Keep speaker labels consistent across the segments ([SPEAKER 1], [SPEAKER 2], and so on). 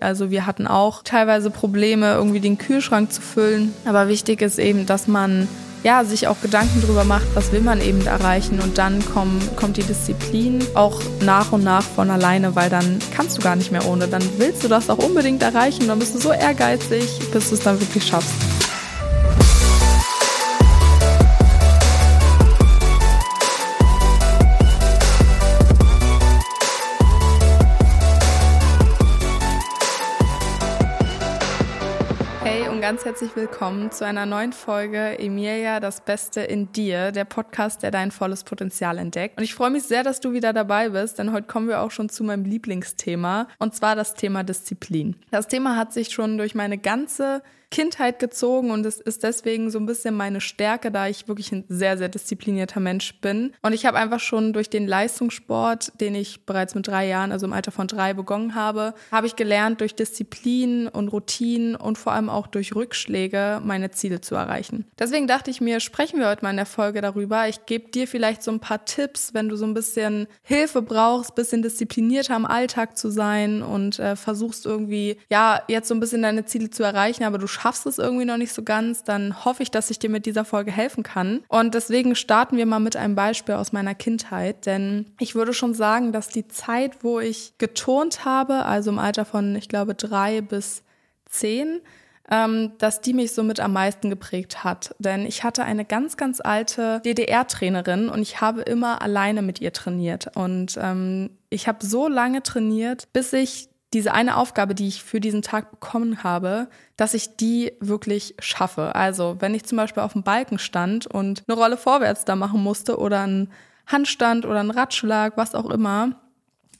[SPEAKER 1] Also wir hatten auch teilweise Probleme, irgendwie den Kühlschrank zu füllen. Aber wichtig ist eben, dass man ja, sich auch Gedanken darüber macht, was will man eben erreichen und dann komm, kommt die Disziplin auch nach und nach von alleine, weil dann kannst du gar nicht mehr ohne. Dann willst du das auch unbedingt erreichen, dann bist du so ehrgeizig, bis du es dann wirklich schaffst. Ganz herzlich willkommen zu einer neuen Folge Emilia, das Beste in dir, der Podcast, der dein volles Potenzial entdeckt. Und ich freue mich sehr, dass du wieder dabei bist, denn heute kommen wir auch schon zu meinem Lieblingsthema, und zwar das Thema Disziplin. Das Thema hat sich schon durch meine ganze Kindheit gezogen und es ist deswegen so ein bisschen meine Stärke, da ich wirklich ein sehr, sehr disziplinierter Mensch bin. Und ich habe einfach schon durch den Leistungssport, den ich bereits mit drei Jahren, also im Alter von drei begonnen habe, habe ich gelernt, durch Disziplin und Routinen und vor allem auch durch Rückschläge meine Ziele zu erreichen. Deswegen dachte ich mir, sprechen wir heute mal in der Folge darüber. Ich gebe dir vielleicht so ein paar Tipps, wenn du so ein bisschen Hilfe brauchst, bisschen disziplinierter im Alltag zu sein und äh, versuchst irgendwie, ja, jetzt so ein bisschen deine Ziele zu erreichen, aber du schaffst es irgendwie noch nicht so ganz, dann hoffe ich, dass ich dir mit dieser Folge helfen kann. Und deswegen starten wir mal mit einem Beispiel aus meiner Kindheit, denn ich würde schon sagen, dass die Zeit, wo ich geturnt habe, also im Alter von, ich glaube, drei bis zehn, ähm, dass die mich somit am meisten geprägt hat. Denn ich hatte eine ganz, ganz alte DDR-Trainerin und ich habe immer alleine mit ihr trainiert. Und ähm, ich habe so lange trainiert, bis ich diese eine Aufgabe, die ich für diesen Tag bekommen habe, dass ich die wirklich schaffe. Also, wenn ich zum Beispiel auf dem Balken stand und eine Rolle vorwärts da machen musste oder einen Handstand oder einen Ratschlag, was auch immer,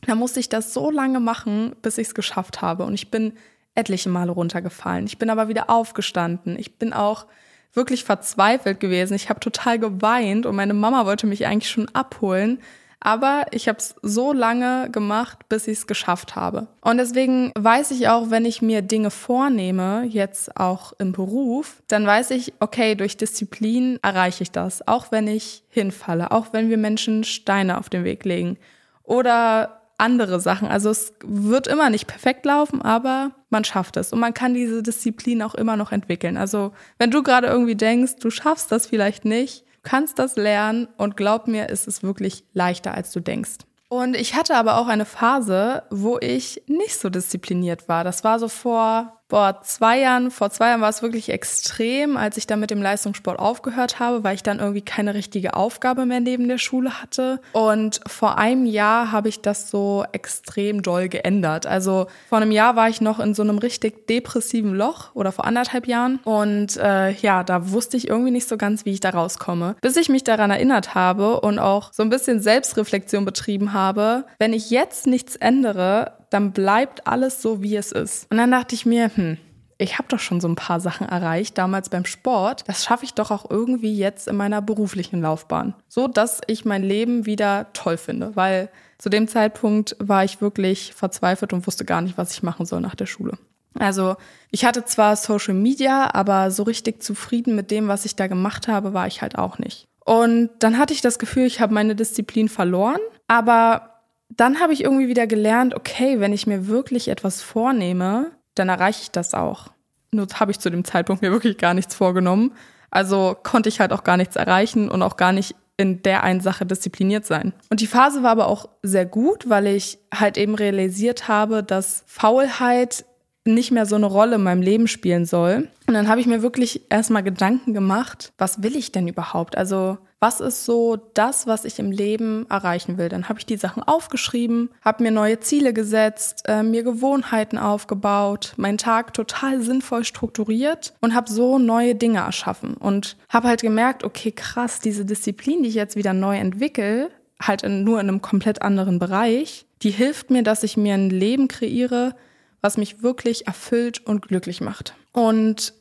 [SPEAKER 1] dann musste ich das so lange machen, bis ich es geschafft habe. Und ich bin etliche Male runtergefallen. Ich bin aber wieder aufgestanden. Ich bin auch wirklich verzweifelt gewesen. Ich habe total geweint und meine Mama wollte mich eigentlich schon abholen. Aber ich habe es so lange gemacht, bis ich es geschafft habe. Und deswegen weiß ich auch, wenn ich mir Dinge vornehme, jetzt auch im Beruf, dann weiß ich, okay, durch Disziplin erreiche ich das. Auch wenn ich hinfalle, auch wenn wir Menschen Steine auf den Weg legen. Oder andere Sachen. Also es wird immer nicht perfekt laufen, aber man schafft es. Und man kann diese Disziplin auch immer noch entwickeln. Also wenn du gerade irgendwie denkst, du schaffst das vielleicht nicht, kannst das lernen und glaub mir, ist es wirklich leichter, als du denkst. Und ich hatte aber auch eine Phase, wo ich nicht so diszipliniert war. Das war so vor Boah, zwei Jahren, vor zwei Jahren war es wirklich extrem, als ich dann mit dem Leistungssport aufgehört habe, weil ich dann irgendwie keine richtige Aufgabe mehr neben der Schule hatte. Und vor einem Jahr habe ich das so extrem doll geändert. Also vor einem Jahr war ich noch in so einem richtig depressiven Loch oder vor anderthalb Jahren. Und äh, ja, da wusste ich irgendwie nicht so ganz, wie ich da rauskomme. Bis ich mich daran erinnert habe und auch so ein bisschen Selbstreflexion betrieben habe, wenn ich jetzt nichts ändere, dann bleibt alles so, wie es ist. Und dann dachte ich mir, hm, ich habe doch schon so ein paar Sachen erreicht, damals beim Sport. Das schaffe ich doch auch irgendwie jetzt in meiner beruflichen Laufbahn. So, dass ich mein Leben wieder toll finde. Weil zu dem Zeitpunkt war ich wirklich verzweifelt und wusste gar nicht, was ich machen soll nach der Schule. Also ich hatte zwar Social Media, aber so richtig zufrieden mit dem, was ich da gemacht habe, war ich halt auch nicht. Und dann hatte ich das Gefühl, ich habe meine Disziplin verloren, aber dann habe ich irgendwie wieder gelernt, okay, wenn ich mir wirklich etwas vornehme, dann erreiche ich das auch. Nur habe ich zu dem Zeitpunkt mir wirklich gar nichts vorgenommen. Also konnte ich halt auch gar nichts erreichen und auch gar nicht in der einen Sache diszipliniert sein. Und die Phase war aber auch sehr gut, weil ich halt eben realisiert habe, dass Faulheit nicht mehr so eine Rolle in meinem Leben spielen soll. Und dann habe ich mir wirklich erstmal Gedanken gemacht, was will ich denn überhaupt? Also was ist so das, was ich im Leben erreichen will. Dann habe ich die Sachen aufgeschrieben, habe mir neue Ziele gesetzt, äh, mir Gewohnheiten aufgebaut, meinen Tag total sinnvoll strukturiert und habe so neue Dinge erschaffen und habe halt gemerkt, okay, krass, diese Disziplin, die ich jetzt wieder neu entwickle, halt in, nur in einem komplett anderen Bereich, die hilft mir, dass ich mir ein Leben kreiere, was mich wirklich erfüllt und glücklich macht. Und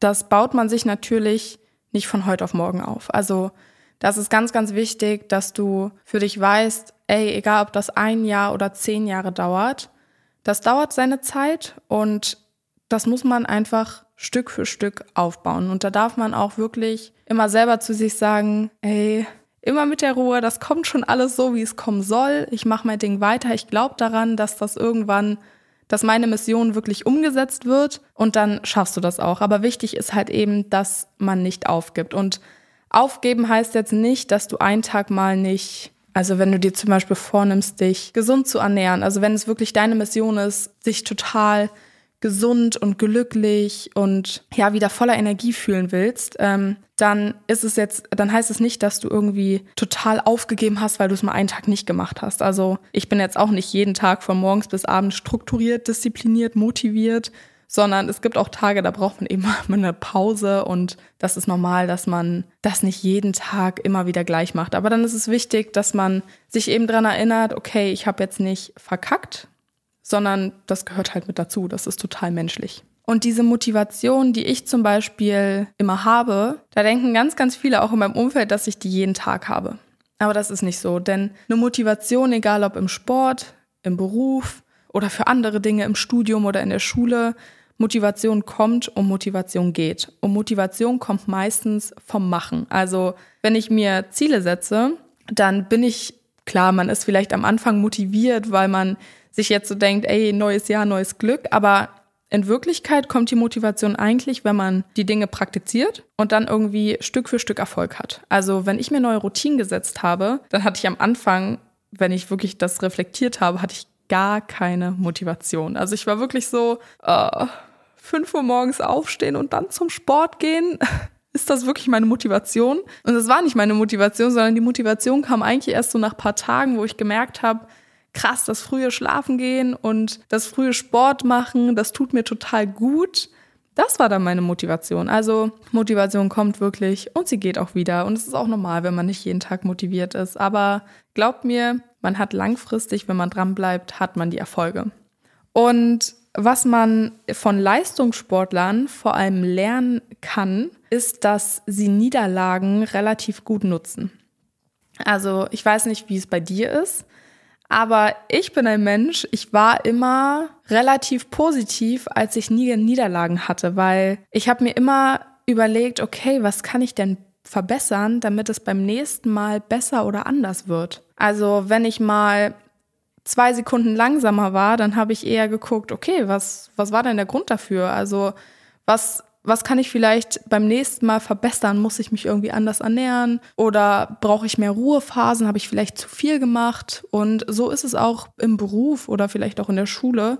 [SPEAKER 1] das baut man sich natürlich nicht von heute auf morgen auf. Also das ist ganz, ganz wichtig, dass du für dich weißt, ey, egal ob das ein Jahr oder zehn Jahre dauert, das dauert seine Zeit und das muss man einfach Stück für Stück aufbauen. Und da darf man auch wirklich immer selber zu sich sagen, ey, immer mit der Ruhe, das kommt schon alles so, wie es kommen soll. Ich mache mein Ding weiter. Ich glaube daran, dass das irgendwann dass meine Mission wirklich umgesetzt wird und dann schaffst du das auch. Aber wichtig ist halt eben, dass man nicht aufgibt. Und aufgeben heißt jetzt nicht, dass du einen Tag mal nicht, also wenn du dir zum Beispiel vornimmst, dich gesund zu ernähren, also wenn es wirklich deine Mission ist, sich total gesund und glücklich und ja wieder voller Energie fühlen willst, ähm, dann ist es jetzt, dann heißt es nicht, dass du irgendwie total aufgegeben hast, weil du es mal einen Tag nicht gemacht hast. Also ich bin jetzt auch nicht jeden Tag von morgens bis abends strukturiert, diszipliniert, motiviert, sondern es gibt auch Tage, da braucht man eben mal eine Pause und das ist normal, dass man das nicht jeden Tag immer wieder gleich macht. Aber dann ist es wichtig, dass man sich eben dran erinnert, okay, ich habe jetzt nicht verkackt, sondern das gehört halt mit dazu. Das ist total menschlich. Und diese Motivation, die ich zum Beispiel immer habe, da denken ganz, ganz viele auch in meinem Umfeld, dass ich die jeden Tag habe. Aber das ist nicht so, denn eine Motivation, egal ob im Sport, im Beruf oder für andere Dinge im Studium oder in der Schule, Motivation kommt und Motivation geht. Und Motivation kommt meistens vom Machen. Also wenn ich mir Ziele setze, dann bin ich, klar, man ist vielleicht am Anfang motiviert, weil man sich jetzt so denkt, ey, neues Jahr, neues Glück, aber in Wirklichkeit kommt die Motivation eigentlich, wenn man die Dinge praktiziert und dann irgendwie Stück für Stück Erfolg hat. Also wenn ich mir neue Routinen gesetzt habe, dann hatte ich am Anfang, wenn ich wirklich das reflektiert habe, hatte ich gar keine Motivation. Also ich war wirklich so, äh, 5 Uhr morgens aufstehen und dann zum Sport gehen. Ist das wirklich meine Motivation? Und das war nicht meine Motivation, sondern die Motivation kam eigentlich erst so nach paar Tagen, wo ich gemerkt habe, krass, das frühe Schlafen gehen und das frühe Sport machen, das tut mir total gut. Das war dann meine Motivation. Also Motivation kommt wirklich und sie geht auch wieder. Und es ist auch normal, wenn man nicht jeden Tag motiviert ist. Aber glaubt mir, man hat langfristig, wenn man dran bleibt, hat man die Erfolge. Und was man von Leistungssportlern vor allem lernen kann, ist, dass sie Niederlagen relativ gut nutzen. Also ich weiß nicht, wie es bei dir ist, aber ich bin ein Mensch, ich war immer relativ positiv, als ich nie Niederlagen hatte, weil ich habe mir immer überlegt, okay, was kann ich denn verbessern, damit es beim nächsten Mal besser oder anders wird. Also wenn ich mal zwei Sekunden langsamer war, dann habe ich eher geguckt, okay, was, was war denn der Grund dafür? Also was was kann ich vielleicht beim nächsten Mal verbessern? Muss ich mich irgendwie anders ernähren? Oder brauche ich mehr Ruhephasen? Habe ich vielleicht zu viel gemacht? Und so ist es auch im Beruf oder vielleicht auch in der Schule.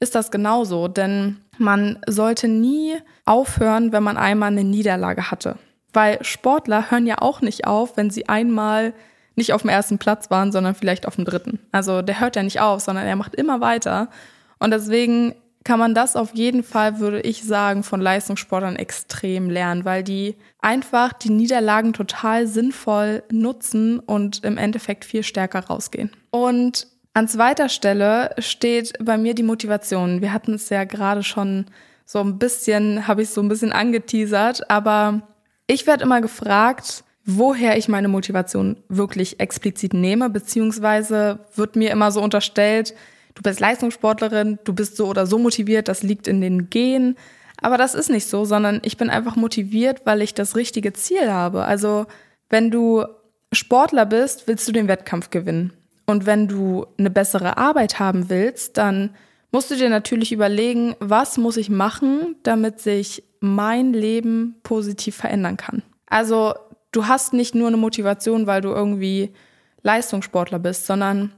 [SPEAKER 1] Ist das genauso? Denn man sollte nie aufhören, wenn man einmal eine Niederlage hatte. Weil Sportler hören ja auch nicht auf, wenn sie einmal nicht auf dem ersten Platz waren, sondern vielleicht auf dem dritten. Also der hört ja nicht auf, sondern er macht immer weiter. Und deswegen kann man das auf jeden Fall, würde ich sagen, von Leistungssportlern extrem lernen, weil die einfach die Niederlagen total sinnvoll nutzen und im Endeffekt viel stärker rausgehen. Und an zweiter Stelle steht bei mir die Motivation. Wir hatten es ja gerade schon so ein bisschen, habe ich so ein bisschen angeteasert, aber ich werde immer gefragt, woher ich meine Motivation wirklich explizit nehme, beziehungsweise wird mir immer so unterstellt, du bist Leistungssportlerin, du bist so oder so motiviert, das liegt in den Genen. Aber das ist nicht so, sondern ich bin einfach motiviert, weil ich das richtige Ziel habe. Also wenn du Sportler bist, willst du den Wettkampf gewinnen. Und wenn du eine bessere Arbeit haben willst, dann musst du dir natürlich überlegen, was muss ich machen, damit sich mein Leben positiv verändern kann. Also du hast nicht nur eine Motivation, weil du irgendwie Leistungssportler bist, sondern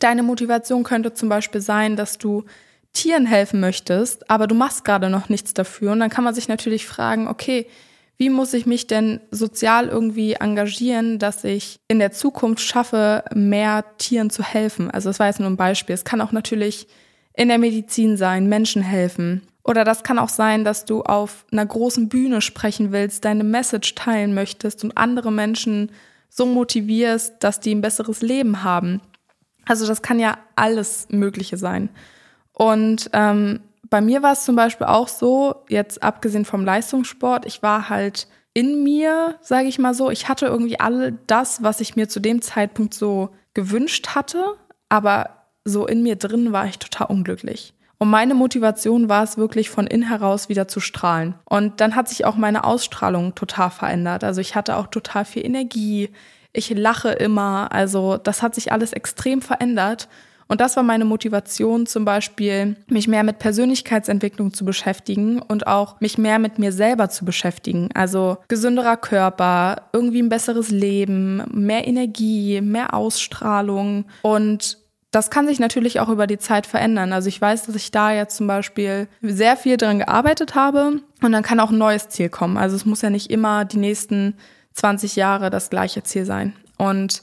[SPEAKER 1] Deine Motivation könnte zum Beispiel sein, dass du Tieren helfen möchtest, aber du machst gerade noch nichts dafür. Und dann kann man sich natürlich fragen, okay, wie muss ich mich denn sozial irgendwie engagieren, dass ich in der Zukunft schaffe, mehr Tieren zu helfen? Also das war jetzt nur ein Beispiel. Es kann auch natürlich in der Medizin sein, Menschen helfen. Oder das kann auch sein, dass du auf einer großen Bühne sprechen willst, deine Message teilen möchtest und andere Menschen so motivierst, dass die ein besseres Leben haben. Also das kann ja alles Mögliche sein. Und ähm, bei mir war es zum Beispiel auch so, jetzt abgesehen vom Leistungssport, ich war halt in mir, sage ich mal so, ich hatte irgendwie all das, was ich mir zu dem Zeitpunkt so gewünscht hatte, aber so in mir drin war ich total unglücklich. Und meine Motivation war es wirklich von innen heraus wieder zu strahlen. Und dann hat sich auch meine Ausstrahlung total verändert. Also ich hatte auch total viel Energie ich lache immer. Also das hat sich alles extrem verändert. Und das war meine Motivation zum Beispiel, mich mehr mit Persönlichkeitsentwicklung zu beschäftigen und auch mich mehr mit mir selber zu beschäftigen. Also gesünderer Körper, irgendwie ein besseres Leben, mehr Energie, mehr Ausstrahlung und das kann sich natürlich auch über die Zeit verändern. Also ich weiß, dass ich da jetzt zum Beispiel sehr viel dran gearbeitet habe und dann kann auch ein neues Ziel kommen. Also es muss ja nicht immer die nächsten 20 Jahre das gleiche Ziel sein. Und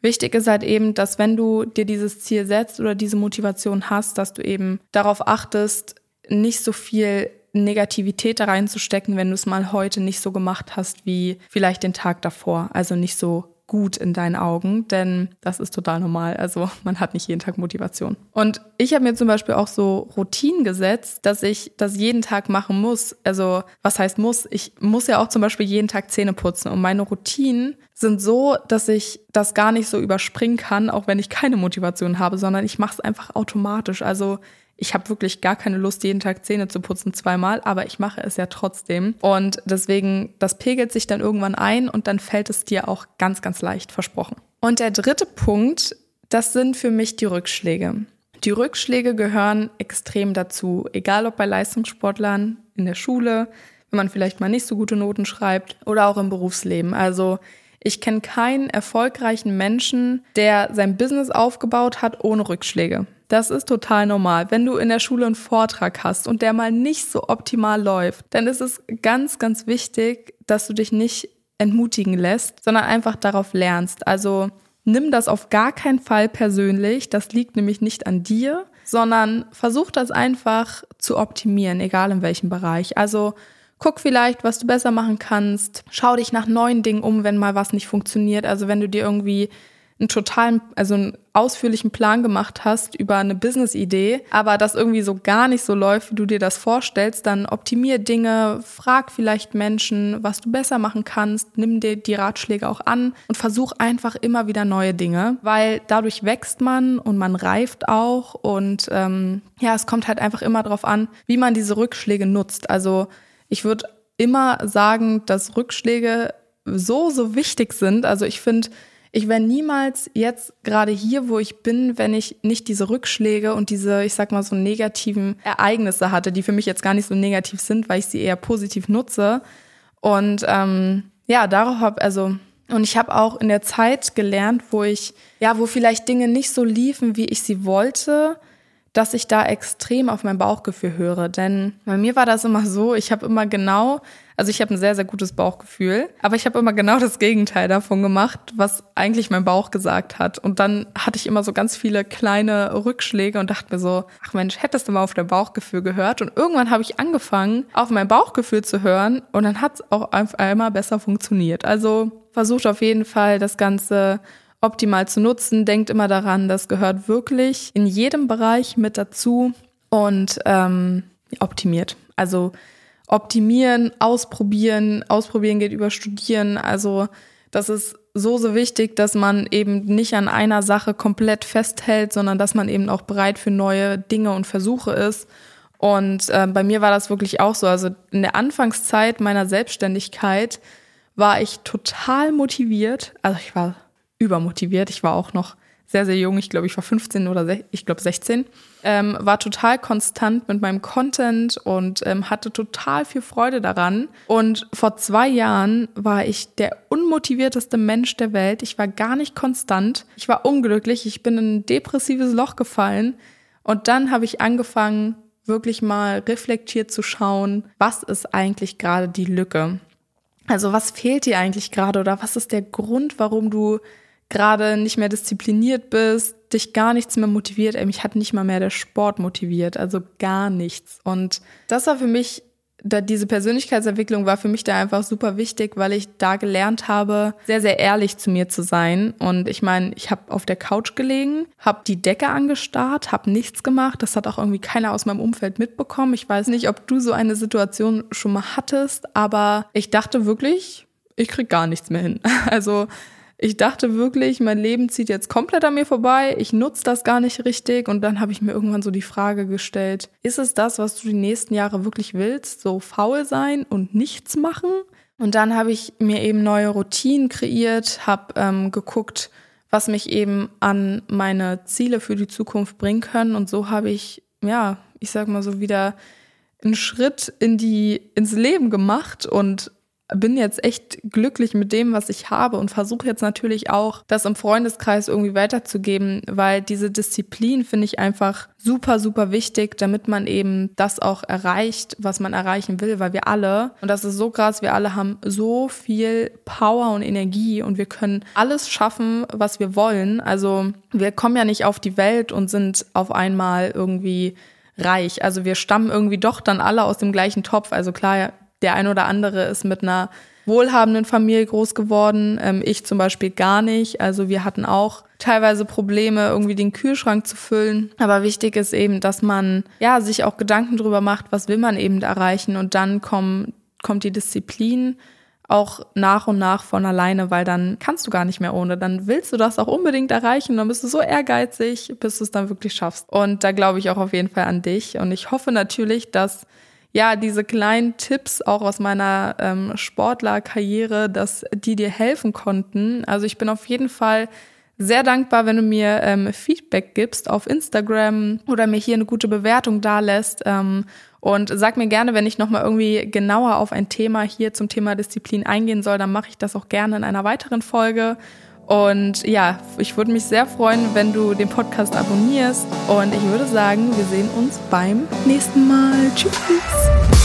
[SPEAKER 1] wichtig ist halt eben, dass wenn du dir dieses Ziel setzt oder diese Motivation hast, dass du eben darauf achtest, nicht so viel Negativität da reinzustecken, wenn du es mal heute nicht so gemacht hast wie vielleicht den Tag davor. Also nicht so gut in deinen Augen, denn das ist total normal. Also man hat nicht jeden Tag Motivation. Und ich habe mir zum Beispiel auch so Routinen gesetzt, dass ich das jeden Tag machen muss. Also was heißt muss? Ich muss ja auch zum Beispiel jeden Tag Zähne putzen. Und meine Routinen sind so, dass ich das gar nicht so überspringen kann, auch wenn ich keine Motivation habe, sondern ich mache es einfach automatisch. Also ich habe wirklich gar keine Lust, jeden Tag Zähne zu putzen, zweimal, aber ich mache es ja trotzdem. Und deswegen, das pegelt sich dann irgendwann ein und dann fällt es dir auch ganz, ganz leicht, versprochen. Und der dritte Punkt, das sind für mich die Rückschläge. Die Rückschläge gehören extrem dazu, egal ob bei Leistungssportlern, in der Schule, wenn man vielleicht mal nicht so gute Noten schreibt oder auch im Berufsleben. Also ich kenne keinen erfolgreichen Menschen, der sein Business aufgebaut hat ohne Rückschläge. Das ist total normal. Wenn du in der Schule einen Vortrag hast und der mal nicht so optimal läuft, dann ist es ganz, ganz wichtig, dass du dich nicht entmutigen lässt, sondern einfach darauf lernst. Also nimm das auf gar keinen Fall persönlich. Das liegt nämlich nicht an dir, sondern versuch das einfach zu optimieren, egal in welchem Bereich. Also guck vielleicht, was du besser machen kannst. Schau dich nach neuen Dingen um, wenn mal was nicht funktioniert. Also wenn du dir irgendwie einen totalen, also einen ausführlichen Plan gemacht hast über eine Business-Idee, aber das irgendwie so gar nicht so läuft, wie du dir das vorstellst, dann optimier Dinge, frag vielleicht Menschen, was du besser machen kannst, nimm dir die Ratschläge auch an und versuch einfach immer wieder neue Dinge, weil dadurch wächst man und man reift auch und ähm, ja, es kommt halt einfach immer darauf an, wie man diese Rückschläge nutzt. Also ich würde immer sagen, dass Rückschläge so, so wichtig sind. Also ich finde, ich wäre niemals jetzt gerade hier, wo ich bin, wenn ich nicht diese Rückschläge und diese, ich sag mal, so negativen Ereignisse hatte, die für mich jetzt gar nicht so negativ sind, weil ich sie eher positiv nutze. Und ähm, ja, darauf habe also und ich habe auch in der Zeit gelernt, wo ich ja, wo vielleicht Dinge nicht so liefen, wie ich sie wollte, dass ich da extrem auf mein Bauchgefühl höre. Denn bei mir war das immer so, ich habe immer genau, also ich habe ein sehr, sehr gutes Bauchgefühl, aber ich habe immer genau das Gegenteil davon gemacht, was eigentlich mein Bauch gesagt hat. Und dann hatte ich immer so ganz viele kleine Rückschläge und dachte mir so, ach Mensch, hättest du mal auf dein Bauchgefühl gehört? Und irgendwann habe ich angefangen, auf mein Bauchgefühl zu hören und dann hat es auch auf einmal besser funktioniert. Also versucht auf jeden Fall das Ganze optimal zu nutzen. Denkt immer daran, das gehört wirklich in jedem Bereich mit dazu und ähm, optimiert. Also optimieren, ausprobieren, ausprobieren geht über studieren. Also das ist so, so wichtig, dass man eben nicht an einer Sache komplett festhält, sondern dass man eben auch bereit für neue Dinge und Versuche ist. Und äh, bei mir war das wirklich auch so. Also in der Anfangszeit meiner Selbstständigkeit war ich total motiviert. Also ich war übermotiviert. Ich war auch noch sehr, sehr jung. Ich glaube, ich war 15 oder ich glaube 16. Ähm, war total konstant mit meinem Content und ähm, hatte total viel Freude daran. Und vor zwei Jahren war ich der unmotivierteste Mensch der Welt. Ich war gar nicht konstant. Ich war unglücklich. Ich bin in ein depressives Loch gefallen. Und dann habe ich angefangen, wirklich mal reflektiert zu schauen, was ist eigentlich gerade die Lücke? Also was fehlt dir eigentlich gerade oder was ist der Grund, warum du gerade nicht mehr diszipliniert bist, dich gar nichts mehr motiviert. Ey, mich hat nicht mal mehr der Sport motiviert, also gar nichts. Und das war für mich, da diese Persönlichkeitsentwicklung war für mich da einfach super wichtig, weil ich da gelernt habe, sehr, sehr ehrlich zu mir zu sein. Und ich meine, ich habe auf der Couch gelegen, habe die Decke angestarrt, habe nichts gemacht. Das hat auch irgendwie keiner aus meinem Umfeld mitbekommen. Ich weiß nicht, ob du so eine Situation schon mal hattest, aber ich dachte wirklich, ich krieg gar nichts mehr hin. Also ich dachte wirklich, mein Leben zieht jetzt komplett an mir vorbei, ich nutze das gar nicht richtig und dann habe ich mir irgendwann so die Frage gestellt, ist es das, was du die nächsten Jahre wirklich willst, so faul sein und nichts machen? Und dann habe ich mir eben neue Routinen kreiert, habe ähm, geguckt, was mich eben an meine Ziele für die Zukunft bringen können. Und so habe ich, ja, ich sag mal so wieder einen Schritt in die, ins Leben gemacht und bin jetzt echt glücklich mit dem, was ich habe und versuche jetzt natürlich auch, das im Freundeskreis irgendwie weiterzugeben, weil diese Disziplin finde ich einfach super, super wichtig, damit man eben das auch erreicht, was man erreichen will, weil wir alle, und das ist so krass, wir alle haben so viel Power und Energie und wir können alles schaffen, was wir wollen. Also wir kommen ja nicht auf die Welt und sind auf einmal irgendwie reich. Also wir stammen irgendwie doch dann alle aus dem gleichen Topf. Also klar, der ein oder andere ist mit einer wohlhabenden Familie groß geworden. Ähm, ich zum Beispiel gar nicht. Also wir hatten auch teilweise Probleme, irgendwie den Kühlschrank zu füllen. Aber wichtig ist eben, dass man ja sich auch Gedanken darüber macht, was will man eben erreichen. Und dann kommen, kommt die Disziplin auch nach und nach von alleine, weil dann kannst du gar nicht mehr ohne. Dann willst du das auch unbedingt erreichen. Dann bist du so ehrgeizig, bis du es dann wirklich schaffst. Und da glaube ich auch auf jeden Fall an dich. Und ich hoffe natürlich, dass ja, diese kleinen Tipps auch aus meiner ähm, Sportlerkarriere, dass die dir helfen konnten. Also ich bin auf jeden Fall sehr dankbar, wenn du mir ähm, Feedback gibst auf Instagram oder mir hier eine gute Bewertung dalässt. Ähm, und sag mir gerne, wenn ich nochmal irgendwie genauer auf ein Thema hier zum Thema Disziplin eingehen soll, dann mache ich das auch gerne in einer weiteren Folge. Und ja, ich würde mich sehr freuen, wenn du den Podcast abonnierst. Und ich würde sagen, wir sehen uns beim nächsten Mal. Tschüss.